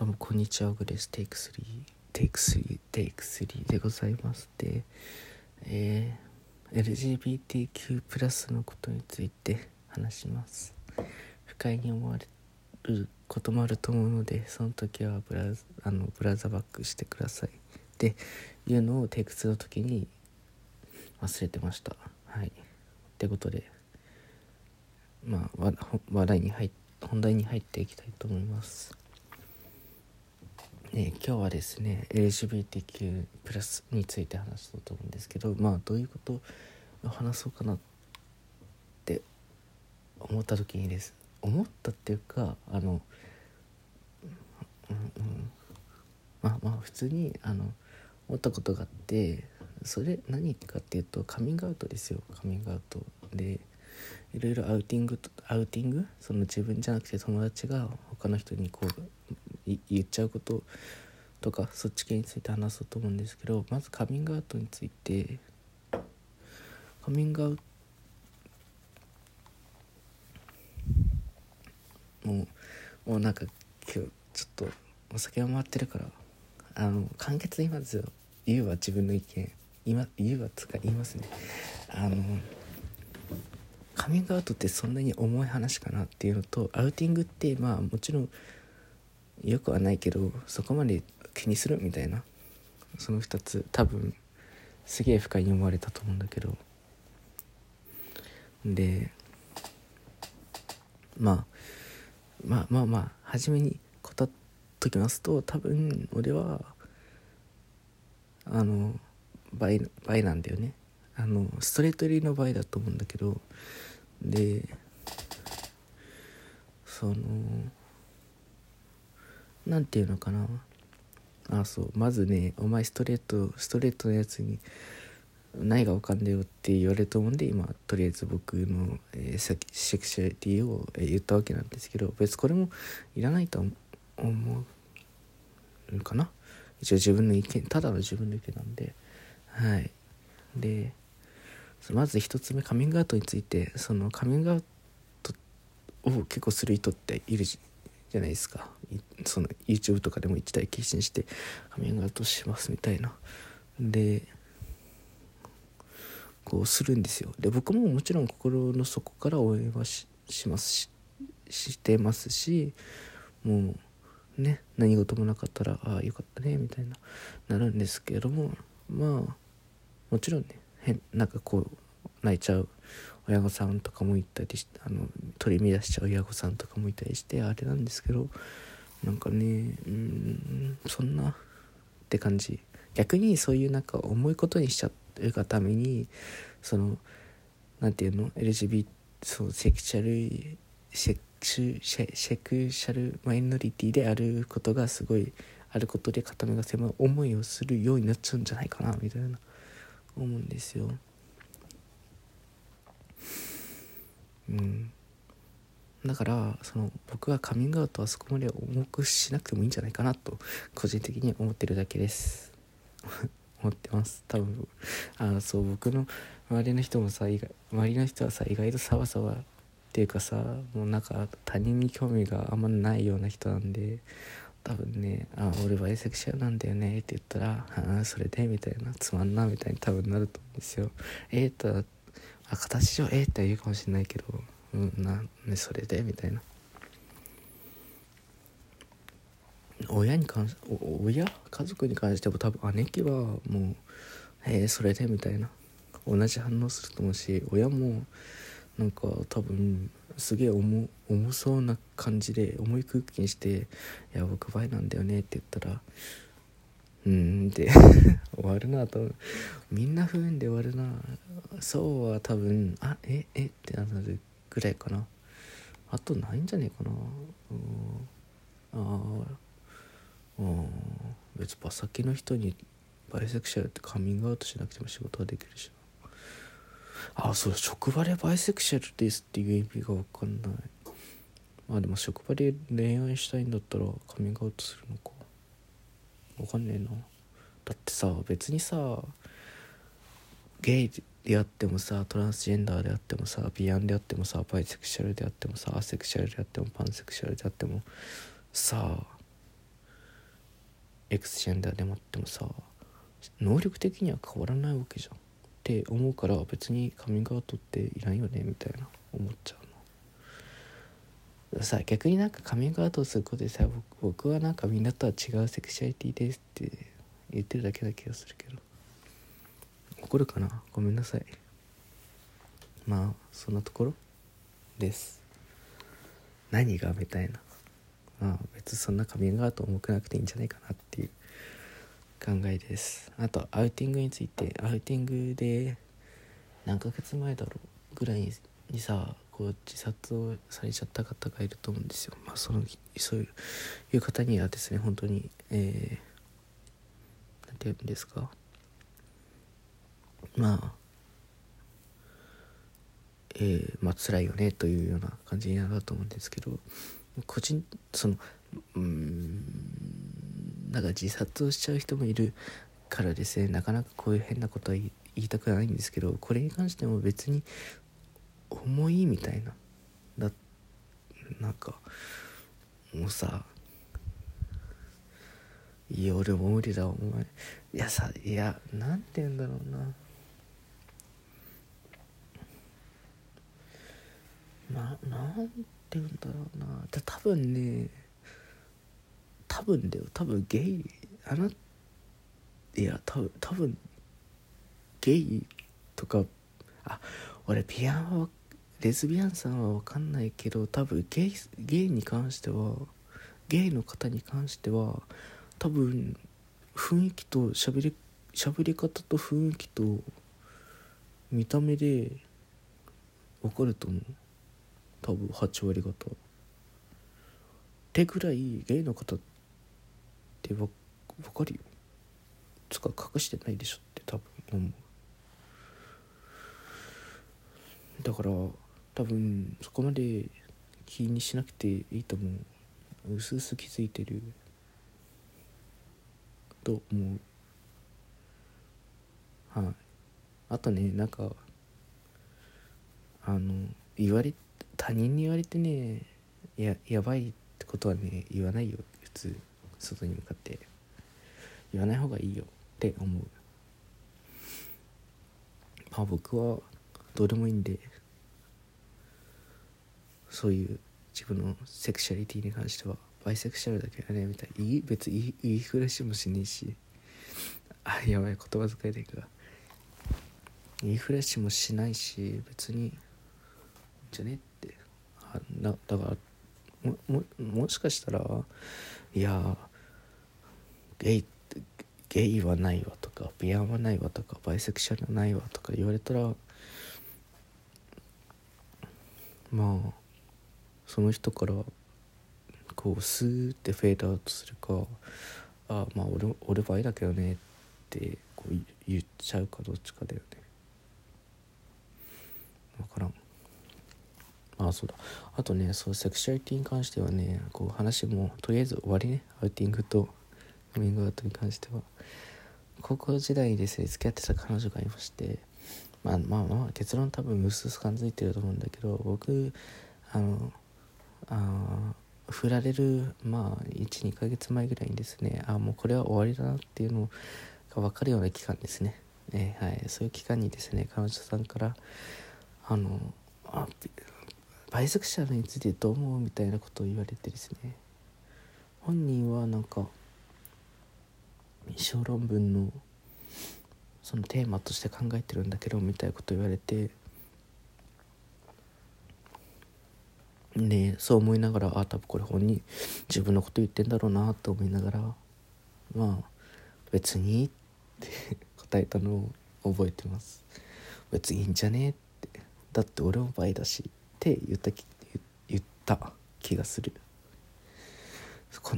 どうもこんにちはグレステイク3テイク3テイク3でございますでえー、LGBTQ+ プラスのことについて話します。不快に思われることもあると思うのでその時はブラあのブラザーバックしてください。っていうのをテイク2の時に忘れてました。はい。ってことでまあ話題に入っ本題に入っていきたいと思います。ね、今日はですね LGBTQ+ プラスについて話そうと思うんですけどまあどういうことを話そうかなって思った時にです。思ったっていうかあの、うんうん、まあまあ普通にあの思ったことがあってそれ何かっていうとカミングアウトですよ。カミングアウトでいろいろアウティングアウティング？その自分じゃなくて友達が他の人にこう言っちゃうこととかそっち系について話そうと思うんですけどまずカミングアウトについてカミングアウトもうもうなんか今日ちょっとお酒が回ってるからあの簡潔にまず言うわ自分の意見今言うわつか言いますね。あのカミングアウトってそんなに重い話かなっていうのとアウティングってまあもちろんよくはないけどそこまで気にするみたいなその2つ多分すげえ不快に思われたと思うんだけど。でまあまあまあまあ初めに答っときますと多分俺はあの倍倍なんだよね。あのストレート入りの倍だと思うんだけど。でその何て言うのかな。あそうまずねお前ストレートストレートのやつにないがわかんだよって言われると思うんで今とりあえず僕の、えー、セクシュアリティを、え、言ったわけなんですけど別これもいらないと思うかな。一応自分の意見ただの自分の意見なんで。はい。でまず一つ目カミングアウトについてそのカミングアウトを結構する人っているじゃないですか。その YouTube とかでも一台決心してカミングアウトしますみたいな。でこうするんですよ。で僕ももちろん心の底から応援はしますししてますしもうね何事もなかったらああよかったねみたいななるんですけどもまあもちろんね変なんかこう泣いちゃう。親御さんとかもいたりしあの取り乱しちゃう親御さんとかもいたりしてあれなんですけどなんかねうんそんなって感じ。逆にそういうなんか重いことにしちゃうがためにその何て言うの？LGBT そうセクシャルセクシュセクシャルマイノリティであることがすごいあることで片目が狭い思いをするようになっちゃうんじゃないかなみたいな思うんですよ。うん。だからその僕はカミングアウトはそこまで重くしなくてもいいんじゃないかなと個人的に思ってるだけです。思ってます。多分あそう僕の周りの人もさ周りの人はさ意外とサバサバっていうかさもうなんか他人に興味があんまないような人なんで多分ね「あ俺バイセクシャルなんだよね」って言ったら「ああそれで」みたいな「つまんな」みたいに多分なると思うんですよ。えー、とあ形上えー、って言うかもしれないけどうんなねそれでみたいな。親に関し親？家族に関しても多分姉貴はもう「えー、それで」みたいな。同じ反応すると思うし親もなんか多分すげえ重重そうな感じで重い空気にして「いや僕バイなんだよね」って言ったら「うん」って 終わるなと。みんな不運で終わるな。そうは多分「あええっ?」てなるぐらいかな。あとないんじゃねえかな。うん。ああ別に先の人にバイセクシャルってカミングアウトしなくても仕事はできるしあそう職場でバイセクシャルですっていう意味が分かんない。まあでも職場で恋愛したいんだったらカミングアウトするのか。分かんねえな。だってさ別にさゲイであってもさトランスジェンダーであってもさビアンであってもさバイセクシャルであってもさアセクシャルであってもパンセクシャルであってもさあ X ジェンダーでもあってもさ能力的には変わらないわけじゃん。って思うから別にカミングアウトっていらんよねみたいな思っちゃう。さ逆になんかカミングアウトすることでさ僕はなんかみんなとは違うセクシャリティですって言ってるだけな気がするけど。怒るかな？ごめんなさい。まあそんなところです。何がみたいな。まあ別にそんなカミングアウト重くなくていいんじゃないかなっていう考えです。あとアウティングについて。アウティングで何ヶ月前だろうぐらいにさこう自殺をされちゃった方がいると思うんですよ。まあそのそういう方にはですね本当にえー、なんて言うんですか。まあえー、まあ辛いよねというような感じになると思うんですけど個人そのうんなんか自殺をしちゃう人もいるからですねなかなかこういう変なことは言いたくないんですけどこれに関しても別に重いみたいな。だなんかもうさいや俺も無理だお前。いやさいやなんて言うんだろうな。ななんて言うんだろうな。多分ね多分だよ。多分ゲイあないや多分多分ゲイとかあ俺ピアノレズビアンさんは分かんないけど多分ゲイゲイに関してはゲイの方に関しては多分雰囲気としゃべり喋り方と雰囲気と見た目で分かると思う。多分8割方ってぐらいゲイの方って分かるよつか隠してないでしょって多分思うだから多分そこまで気にしなくていいと思う。うすうす気づいてる。と思う。はい。あとねなんかあの言われ他人に言われてねややばいってことはね言わないよ。普通外に向かって。言わない方がいいよ。って思う。まあ僕はどうでもいいんで。そういう自分のセクシャリティに関してはバイセクシャルだけはねみたいいい別に言いふらしもしねえし。あやばい言葉遣いでいくが言いふらしもしないし別にじゃねって。あだだからもももしかしたらいやゲイゲイはないわとかビアンはないわとかバイセクシャルはないわとか言われたらまあその人からこうスーってフェードアウトするかあまあ俺俺バイだけどねってこう言っちゃうかどっちかだよね。分からん。あそうだ。あとねそうセクシュアリティに関してはねこう話もとりあえず終わりね。アウティングとカミングアウトに関しては。高校時代にですね付き合ってた彼女がいましてまあまあまあ結論多分薄々感づいてると思うんだけど僕あのあ振られるまあ12ヶ月前ぐらいにですね。あもうこれは終わりだなっていうのが分かるような期間ですね、えー、はい、そういう期間にですね彼女さんからあのあバイセクシャルについてどう思うみたいなことを言われてですね。本人はなんか小論文のそのテーマとして考えてるんだけどみたいなこと言われてでそう思いながらあ多分これ本人自分のこと言ってんだろうなと思いながらまあ別にって答えたのを覚えてます。別にいいんじゃねってだって俺も倍だしって言った言った気がする。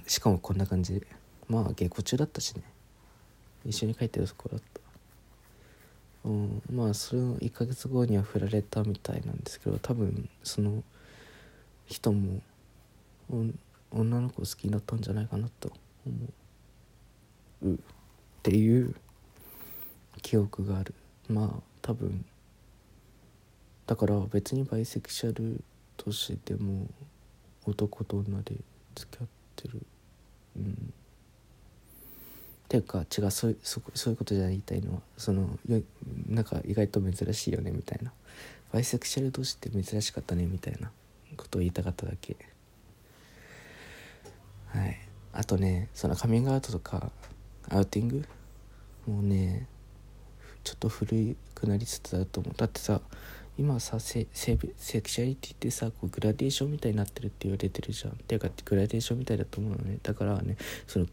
しかもこんな感じ。でまあ下校中だったしね。一緒に帰ってるとこだった。うんまあそれの1ヶ月後には振られたみたいなんですけど多分その人も女の子好きになったんじゃないかなと思う。っていう記憶がある。まあ多分。だから別にバイセクシャルとしても男と女で付き合ってる。うん。ていうか違うそうそそういうことじゃ言いたいのはそのよなんか意外と珍しいよねみたいな。バイセクシャル同士って珍しかったねみたいな。ことを言いたかっただけ。はい。あとねそのカミングアウトとかアウティング？もうねちょっと古くなりつつあると思う。だってさ今さセセセクシャリティってさこうグラデーションみたいになってるって言われてるじゃん。っていうかグラデーションみたいだと思うのね。だからねその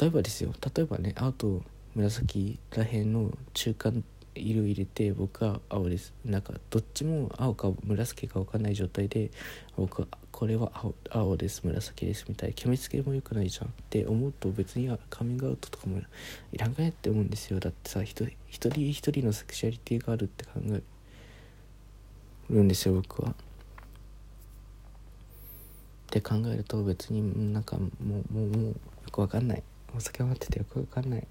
例えばですよ。例えばね青と紫らへんの中間色入れて僕は青です。なんかどっちも青か紫か分かんない状態で僕はこれは青青です。紫ですみたいな。決めつけもよくないじゃんって思うと別にカミングアウトとかもいらんかねって思うんですよ。だってさ一人一人のセクシュアリティがあるって考えるんですよ僕は。って考えると別になんかもうもうもうよくわかんない。お酒を待っててよくわかんない。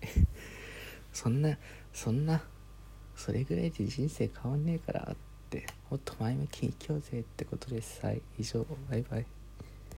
そんなそんなそれぐらいで人生変わんねえからってもっと前向きに生きようぜってことですはい以上バイバイ。